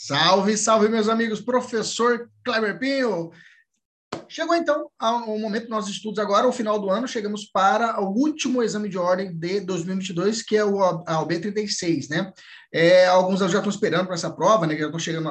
Salve, salve, meus amigos. Professor Kleber Pinho. Chegou então o momento dos nossos estudos agora, o final do ano, chegamos para o último exame de ordem de 2022, que é o AOB36, né? É, alguns já estão esperando para essa prova, né? Já estão chegando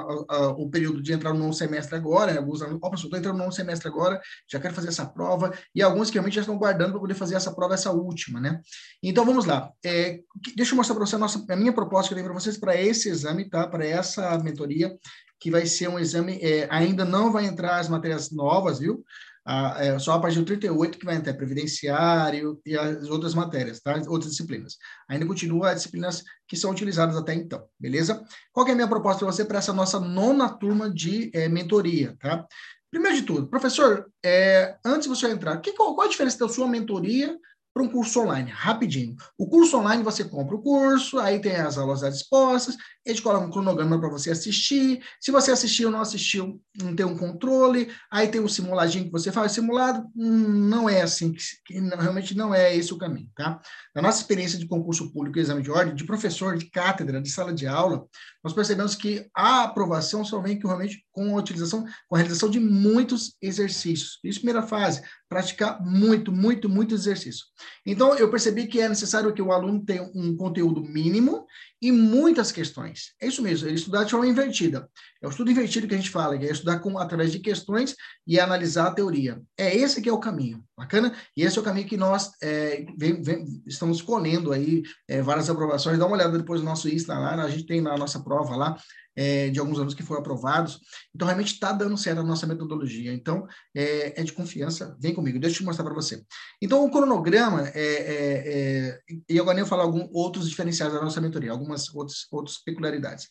o período de entrar no novo semestre agora, né? Alguns alunos, opa, estou entrando no novo semestre agora, já quero fazer essa prova, e alguns que realmente já estão guardando para poder fazer essa prova, essa última, né? Então vamos lá. É, deixa eu mostrar para você a, nossa, a minha proposta que eu tenho para vocês para esse exame, tá? Para essa mentoria que vai ser um exame, é, ainda não vai entrar as matérias novas, viu? Ah, é só a partir do 38 que vai entrar previdenciário e as outras matérias, tá? Outras disciplinas. Ainda continua as disciplinas que são utilizadas até então, beleza? Qual é a minha proposta para você para essa nossa nona turma de é, mentoria, tá? Primeiro de tudo, professor, é, antes de você entrar, que, qual, qual a diferença da sua mentoria para um curso online, rapidinho. O curso online você compra o curso, aí tem as aulas dispostas, eles colocam um cronograma para você assistir. Se você assistiu ou não assistiu, não tem um controle, aí tem um simuladinho que você faz. Simulado hum, não é assim, realmente não é esse o caminho, tá? Na nossa experiência de concurso público e exame de ordem, de professor, de cátedra, de sala de aula, nós percebemos que a aprovação só vem realmente com a utilização, com a realização de muitos exercícios. Isso, primeira fase, praticar muito, muito, muito exercício. Então, eu percebi que é necessário que o aluno tenha um conteúdo mínimo e muitas questões. É isso mesmo, ele estudar de forma invertida. É o estudo invertido que a gente fala, que é estudar com, através de questões e analisar a teoria. É esse que é o caminho, bacana? E esse é o caminho que nós é, vem, vem, estamos escolhendo aí é, várias aprovações. Dá uma olhada depois no nosso Insta lá, a gente tem na nossa prova lá, é, de alguns alunos que foram aprovados. Então, realmente está dando certo a nossa metodologia. Então, é, é de confiança. Vem comigo, deixa eu te mostrar para você. Então, o cronograma, é, é, é e agora eu vou falar alguns outros diferenciais da nossa mentoria, algumas outras, outras peculiaridades.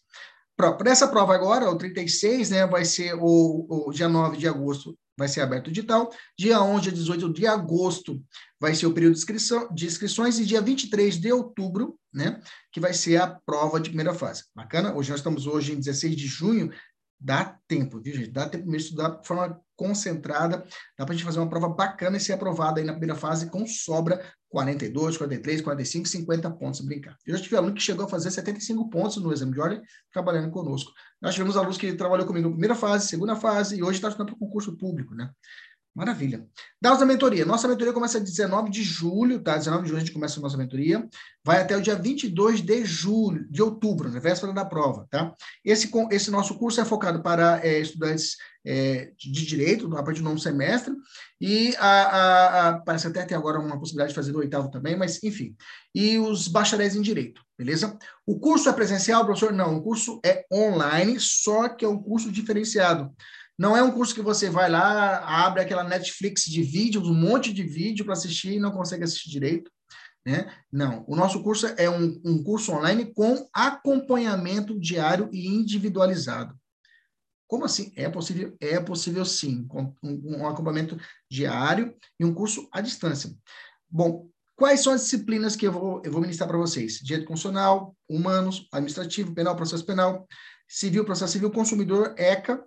Para essa prova agora, o 36, né, vai ser o, o dia 9 de agosto, vai ser aberto o edital. Dia 11 a 18 de agosto vai ser o período de, inscrição, de inscrições e dia 23 de outubro, né, que vai ser a prova de primeira fase. Bacana? Hoje nós estamos hoje em 16 de junho, dá tempo, viu, gente? Dá tempo mesmo de estudar de forma concentrada, dá para a gente fazer uma prova bacana e ser aprovada aí na primeira fase com sobra 42, 43, 45, 50 pontos, brincar. Eu já tive aluno que chegou a fazer 75 pontos no exame de ordem, trabalhando conosco. Nós tivemos alunos que trabalhou comigo na primeira fase, segunda fase, e hoje está estudando para o concurso público, né? Maravilha. Da mentoria. Nossa mentoria começa 19 de julho, tá? 19 de julho a gente começa a nossa mentoria. Vai até o dia 22 de julho, de outubro, na véspera da prova, tá? Esse, esse nosso curso é focado para é, estudantes é, de direito, a partir do novo semestre, e a, a, a, parece até ter agora uma possibilidade de fazer do oitavo também, mas enfim. E os bacharéis em direito, beleza? O curso é presencial, professor? Não, o curso é online, só que é um curso diferenciado. Não é um curso que você vai lá, abre aquela Netflix de vídeos, um monte de vídeo para assistir e não consegue assistir direito. Né? Não, o nosso curso é um, um curso online com acompanhamento diário e individualizado. Como assim? É possível? É possível sim, com um, um acompanhamento diário e um curso à distância. Bom, quais são as disciplinas que eu vou, eu vou ministrar para vocês? Direito constitucional, humanos, administrativo, penal, processo penal, civil, processo civil, consumidor, ECA,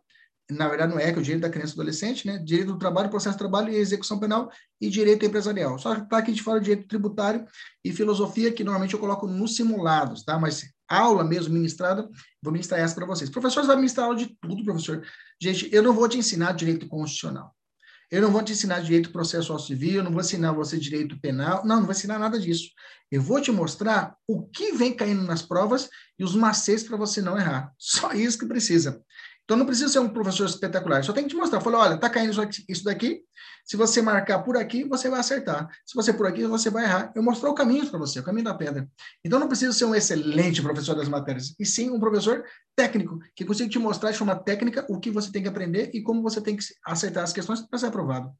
na verdade não é, que é o direito da criança e adolescente, né? Direito do trabalho, processo de trabalho e execução penal e direito empresarial. Só que aqui a gente fala de direito tributário e filosofia, que normalmente eu coloco nos simulados, tá? Mas aula mesmo ministrada, vou ministrar essa para vocês. Professor, você vai ministrar aula de tudo, professor. Gente, eu não vou te ensinar direito constitucional. Eu não vou te ensinar direito processual civil, eu não vou ensinar você direito penal, não, não vou ensinar nada disso. Eu vou te mostrar o que vem caindo nas provas e os macetes para você não errar. Só isso que precisa. Então não precisa ser um professor espetacular, só tem que te mostrar. Falei, olha, tá caindo isso daqui. Se você marcar por aqui, você vai acertar. Se você por aqui, você vai errar. Eu mostrei o caminho para você, o caminho da pedra. Então não precisa ser um excelente professor das matérias, e sim um professor técnico, que consiga te mostrar de forma técnica o que você tem que aprender e como você tem que acertar as questões para ser aprovado.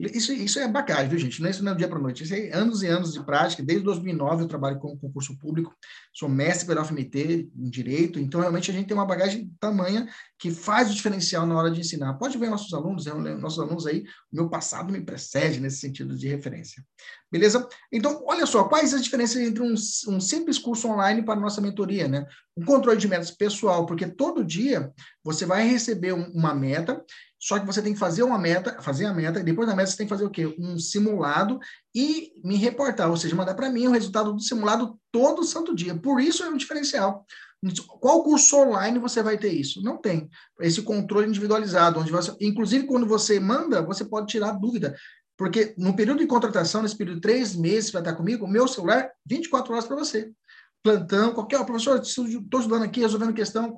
Isso, isso é bacana, viu, gente? Não é isso não é do dia para noite. Isso é anos e anos de prática. Desde 2009 eu trabalho com concurso público, sou mestre pela FMT em Direito, então realmente a gente tem uma bagagem tamanha que faz o diferencial na hora de ensinar. Pode ver nossos alunos, nossos alunos aí, o meu passado me precede nesse sentido de referência. Beleza? Então, olha só, quais as diferenças entre um, um simples curso online para nossa mentoria, né? Um controle de metas pessoal, porque todo dia você vai receber um, uma meta só que você tem que fazer uma meta, fazer a meta, e depois da meta você tem que fazer o quê? Um simulado e me reportar, ou seja, mandar para mim o resultado do simulado todo santo dia. Por isso é um diferencial. Qual curso online você vai ter isso? Não tem. Esse controle individualizado, onde você, inclusive quando você manda, você pode tirar dúvida. Porque no período de contratação, nesse período de três meses para estar comigo, o meu celular, 24 horas para você. Plantão, qualquer. Professor, estou ajudando aqui, resolvendo questão.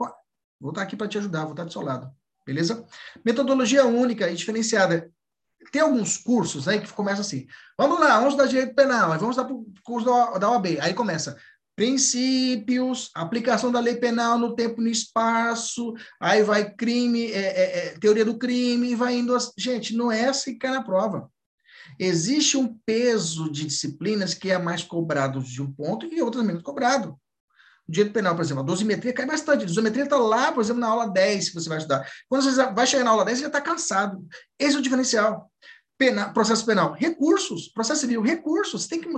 Vou estar aqui para te ajudar, vou estar do seu lado. Beleza? Metodologia única e diferenciada. Tem alguns cursos aí que começam assim. Vamos lá, vamos dar direito penal, vamos dar para o curso da OAB. Aí começa princípios, aplicação da lei penal no tempo e no espaço, aí vai crime, é, é, é, teoria do crime, vai indo. Gente, não é assim que cai na prova. Existe um peso de disciplinas que é mais cobrado de um ponto e outras menos cobrado. Direito penal, por exemplo, a dosimetria cai bastante. A dosimetria está lá, por exemplo, na aula 10 que você vai estudar. Quando você vai chegar na aula 10, você já está cansado. Esse é o diferencial. Penal, processo penal, recursos. Processo civil, recursos. Tem que,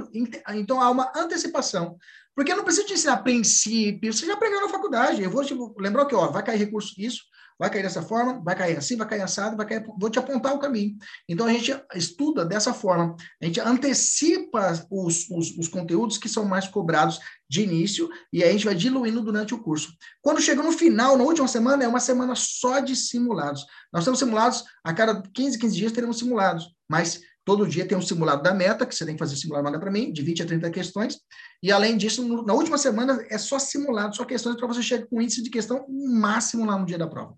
então, há uma antecipação. Porque eu não preciso te ensinar princípios, você já aprendeu na faculdade. Eu vou te lembrar que ó, vai cair recurso isso, vai cair dessa forma, vai cair assim, vai cair assado, vai cair, vou te apontar o caminho. Então a gente estuda dessa forma, a gente antecipa os, os, os conteúdos que são mais cobrados de início e aí a gente vai diluindo durante o curso. Quando chega no final, na última semana, é uma semana só de simulados. Nós temos simulados, a cada 15, 15 dias teremos simulados, mas Todo dia tem um simulado da meta, que você tem que fazer simulado, manda para mim, de 20 a 30 questões. E, além disso, no, na última semana é só simulado, só questões para você chegar com índice de questão máximo lá no dia da prova.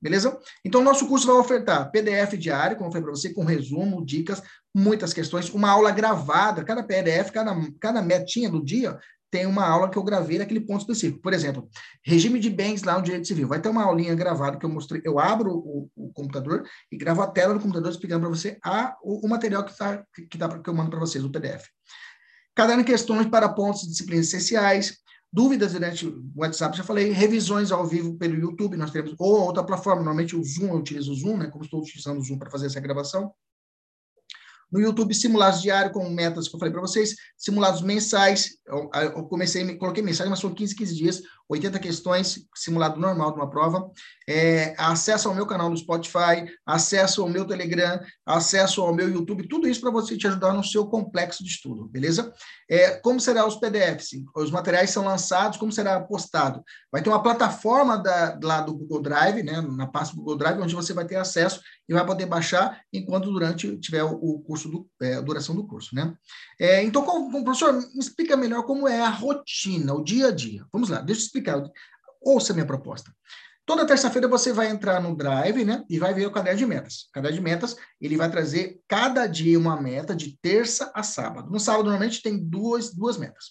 Beleza? Então, nosso curso vai ofertar PDF diário, como eu falei para você, com resumo, dicas, muitas questões, uma aula gravada, cada PDF, cada, cada metinha do dia tem uma aula que eu gravei naquele ponto específico. Por exemplo, regime de bens lá no direito civil. Vai ter uma aulinha gravada que eu mostrei. Eu abro o, o computador e gravo a tela do computador explicando para você a, o, o, material que, tá, que, tá, que eu mando para vocês, o PDF. Caderno de questões para pontos de disciplinas essenciais, dúvidas durante o WhatsApp, já falei, revisões ao vivo pelo YouTube, nós temos, ou outra plataforma, normalmente o Zoom, eu utilizo o Zoom, né, como estou utilizando o Zoom para fazer essa gravação. No YouTube, simulados diários com metas que eu falei para vocês, simulados mensais. Eu, eu, comecei, coloquei mensagem, mas são 15, 15 dias, 80 questões, simulado normal de uma prova. É, acesso ao meu canal no Spotify, acesso ao meu Telegram, acesso ao meu YouTube, tudo isso para você te ajudar no seu complexo de estudo, beleza? É, como será os PDFs? Os materiais são lançados, como será postado? Vai ter uma plataforma da, lá do Google Drive, né, na pasta do Google Drive, onde você vai ter acesso e vai poder baixar enquanto durante tiver o, curso do, é, a duração do curso, né? É, então, professor, me explica melhor como é a rotina, o dia a dia. Vamos lá, deixa eu explicar. Ouça minha proposta. Toda terça-feira você vai entrar no Drive, né? E vai ver o caderno de metas. O caderno de metas, ele vai trazer cada dia uma meta de terça a sábado. No sábado, normalmente, tem duas, duas metas.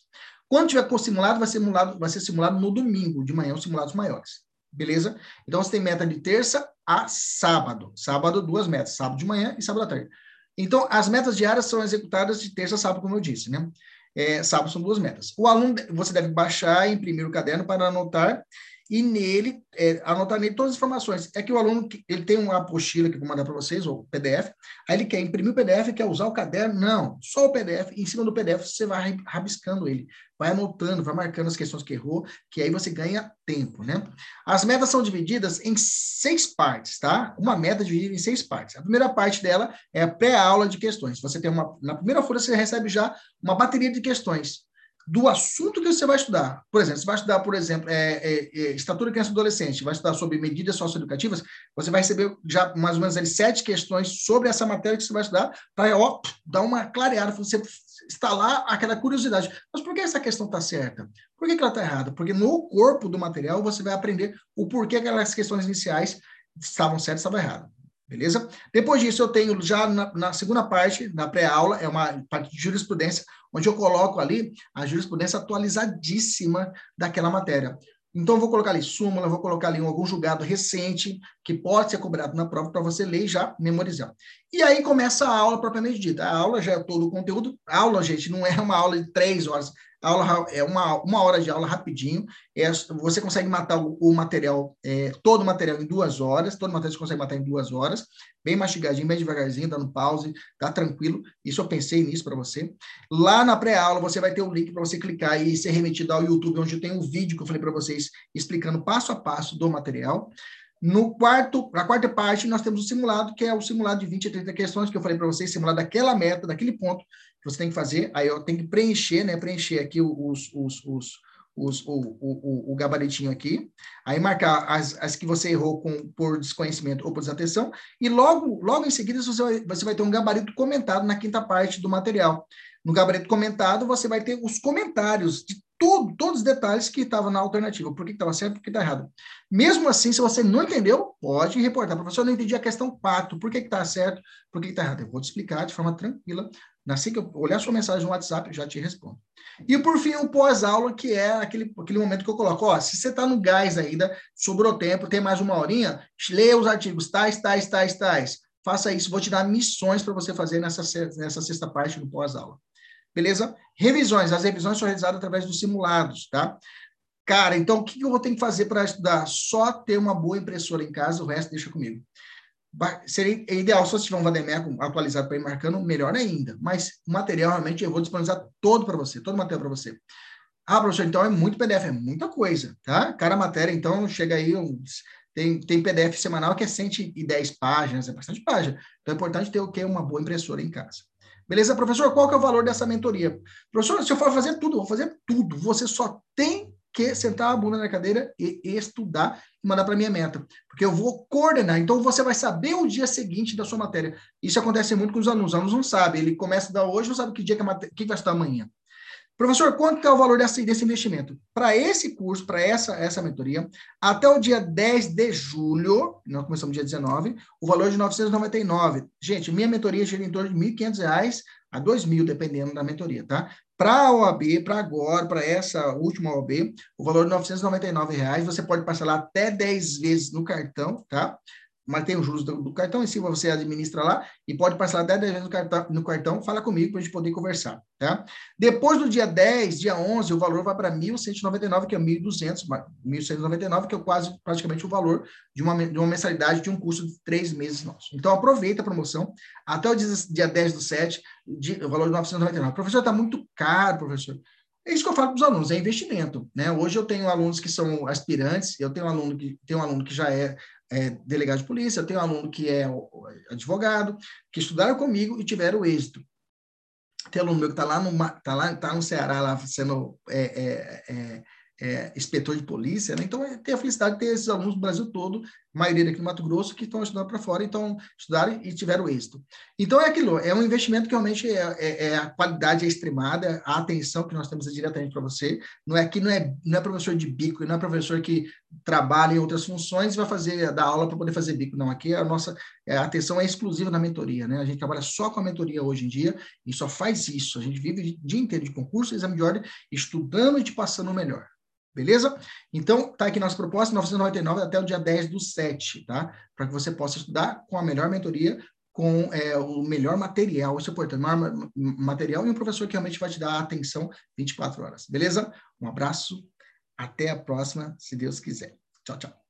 Quando tiver com simulado, vai ser simulado, vai ser simulado no domingo, de manhã, os simulados maiores. Beleza? Então, você tem meta de terça a sábado. Sábado, duas metas. Sábado de manhã e sábado à tarde. Então, as metas diárias são executadas de terça a sábado, como eu disse, né? É, sábado são duas metas. O aluno, você deve baixar e imprimir o caderno para anotar e nele, é, anotar nele todas as informações. É que o aluno, ele tem uma apostila que eu vou mandar para vocês, ou PDF, aí ele quer imprimir o PDF, quer usar o caderno, não, só o PDF, em cima do PDF você vai rabiscando ele, vai anotando, vai marcando as questões que errou, que aí você ganha tempo, né? As metas são divididas em seis partes, tá? Uma meta dividida em seis partes. A primeira parte dela é a pré-aula de questões. Você tem uma, na primeira folha você recebe já uma bateria de questões do assunto que você vai estudar. Por exemplo, você vai estudar, por exemplo, é, é, é, estatura criança e adolescente, vai estudar sobre medidas socioeducativas, você vai receber já mais ou menos ali, sete questões sobre essa matéria que você vai estudar, para dar uma clareada, você instalar aquela curiosidade. Mas por que essa questão está certa? Por que, que ela está errada? Porque no corpo do material você vai aprender o porquê aquelas questões iniciais estavam certas e estavam erradas. Beleza? Depois disso, eu tenho já na, na segunda parte, na pré-aula, é uma parte de jurisprudência, onde eu coloco ali a jurisprudência atualizadíssima daquela matéria. Então, eu vou colocar ali súmula, vou colocar ali algum julgado recente, que pode ser cobrado na prova, para você ler e já memorizar. E aí começa a aula propriamente dita. A aula já é todo o conteúdo. A aula, gente, não é uma aula de três horas. Aula é uma, uma hora de aula rapidinho. É, você consegue matar o, o material, é, todo o material em duas horas. Todo o material você consegue matar em duas horas. Bem mastigadinho, bem devagarzinho, dando pause, tá tranquilo. Isso eu pensei nisso para você. Lá na pré-aula, você vai ter um link para você clicar e ser remetido ao YouTube, onde tenho um vídeo que eu falei para vocês explicando passo a passo do material. No quarto, na quarta parte, nós temos o simulado, que é o simulado de 20 a 30 questões que eu falei para vocês, simulado daquela meta, daquele ponto você tem que fazer. Aí eu tenho que preencher, né? Preencher aqui os, os, os, os, o, o, o, gabaritinho aqui, aí marcar as, as que você errou com, por desconhecimento ou por desatenção, e logo, logo em seguida você vai, você vai ter um gabarito comentado na quinta parte do material. No gabarito comentado, você vai ter os comentários de tudo, todos os detalhes que estavam na alternativa. Por que estava certo, por que está errado. Mesmo assim, se você não entendeu, pode reportar. Professor, eu não entendi a questão 4. Por que está certo, por que está errado? Eu vou te explicar de forma tranquila. Assim que eu olhar sua mensagem no WhatsApp, eu já te respondo. E por fim, o pós-aula, que é aquele, aquele momento que eu coloco, ó, se você está no gás ainda, sobrou tempo, tem mais uma horinha, leia os artigos tais, tais, tais, tais. Faça isso, vou te dar missões para você fazer nessa, nessa sexta parte do pós-aula. Beleza? Revisões. As revisões são realizadas através dos simulados, tá? Cara, então o que eu vou ter que fazer para estudar? Só ter uma boa impressora em casa, o resto deixa comigo. Seria ideal se você tiver um Vademeco atualizado para ir marcando, melhor ainda. Mas o material, realmente, eu vou disponibilizar todo para você, todo o material para você. Ah, professor, então é muito PDF, é muita coisa, tá? Cada matéria, então, chega aí uns... Tem, tem PDF semanal que é 110 páginas, é bastante página. Então é importante ter o quê? Uma boa impressora em casa. Beleza, professor? Qual que é o valor dessa mentoria? Professor, se eu for fazer tudo, vou fazer tudo. Você só tem que sentar a bunda na cadeira e estudar e mandar para minha meta, porque eu vou coordenar. Então você vai saber o dia seguinte da sua matéria. Isso acontece muito com os alunos. Os alunos não sabem. Ele começa a dar hoje, não sabe que dia que, a matéria, que vai estudar amanhã. Professor, quanto é o valor desse, desse investimento? Para esse curso, para essa, essa mentoria, até o dia 10 de julho, nós começamos dia 19, o valor é de 999. Gente, minha mentoria gira em torno de R$ 1.500 a R$ 2.000, dependendo da mentoria, tá? Para a OAB, para agora, para essa última OAB, o valor de 999 reais, você pode parcelar até 10 vezes no cartão, tá? Mas tem os juros do, do, cartão em cima, você administra lá e pode parcelar 10 vezes no cartão, no cartão, fala comigo para a gente poder conversar, tá? Depois do dia 10, dia 11, o valor vai para 1.199, que é 1.200, 1.199, que é quase praticamente o valor de uma, de uma mensalidade de um curso de três meses nosso. Então, aproveita a promoção até o dia, dia 10 do 7, de, o valor de 999. Professor, está muito caro, professor. É isso que eu falo para os alunos, é investimento. Né? Hoje eu tenho alunos que são aspirantes, eu tenho um aluno que, tem um aluno que já é é, delegado de polícia, eu tenho um aluno que é advogado, que estudaram comigo e tiveram êxito. Tem aluno meu que está lá no, tá lá, tá no Ceará, lá sendo é, é, é é, inspetor de polícia, né? Então, é, tem a felicidade de ter esses alunos do Brasil todo, maioria aqui no Mato Grosso, que estão estudando para fora, então estudaram e tiveram êxito. Então, é aquilo, é um investimento que realmente é, é, é a qualidade é extremada, a atenção que nós temos é diretamente para você. Não é que não é, não é professor de bico, não é professor que trabalha em outras funções e vai fazer, dar aula para poder fazer bico. Não, aqui a nossa a atenção é exclusiva na mentoria, né? A gente trabalha só com a mentoria hoje em dia e só faz isso. A gente vive o dia inteiro de concurso, exame de ordem, estudando e te passando o melhor. Beleza? Então, tá aqui nossa proposta, 999 até o dia 10 do 7, tá? Para que você possa estudar com a melhor mentoria, com é, o melhor material, isso é importante, melhor material e um professor que realmente vai te dar atenção 24 horas. Beleza? Um abraço, até a próxima, se Deus quiser. Tchau, tchau.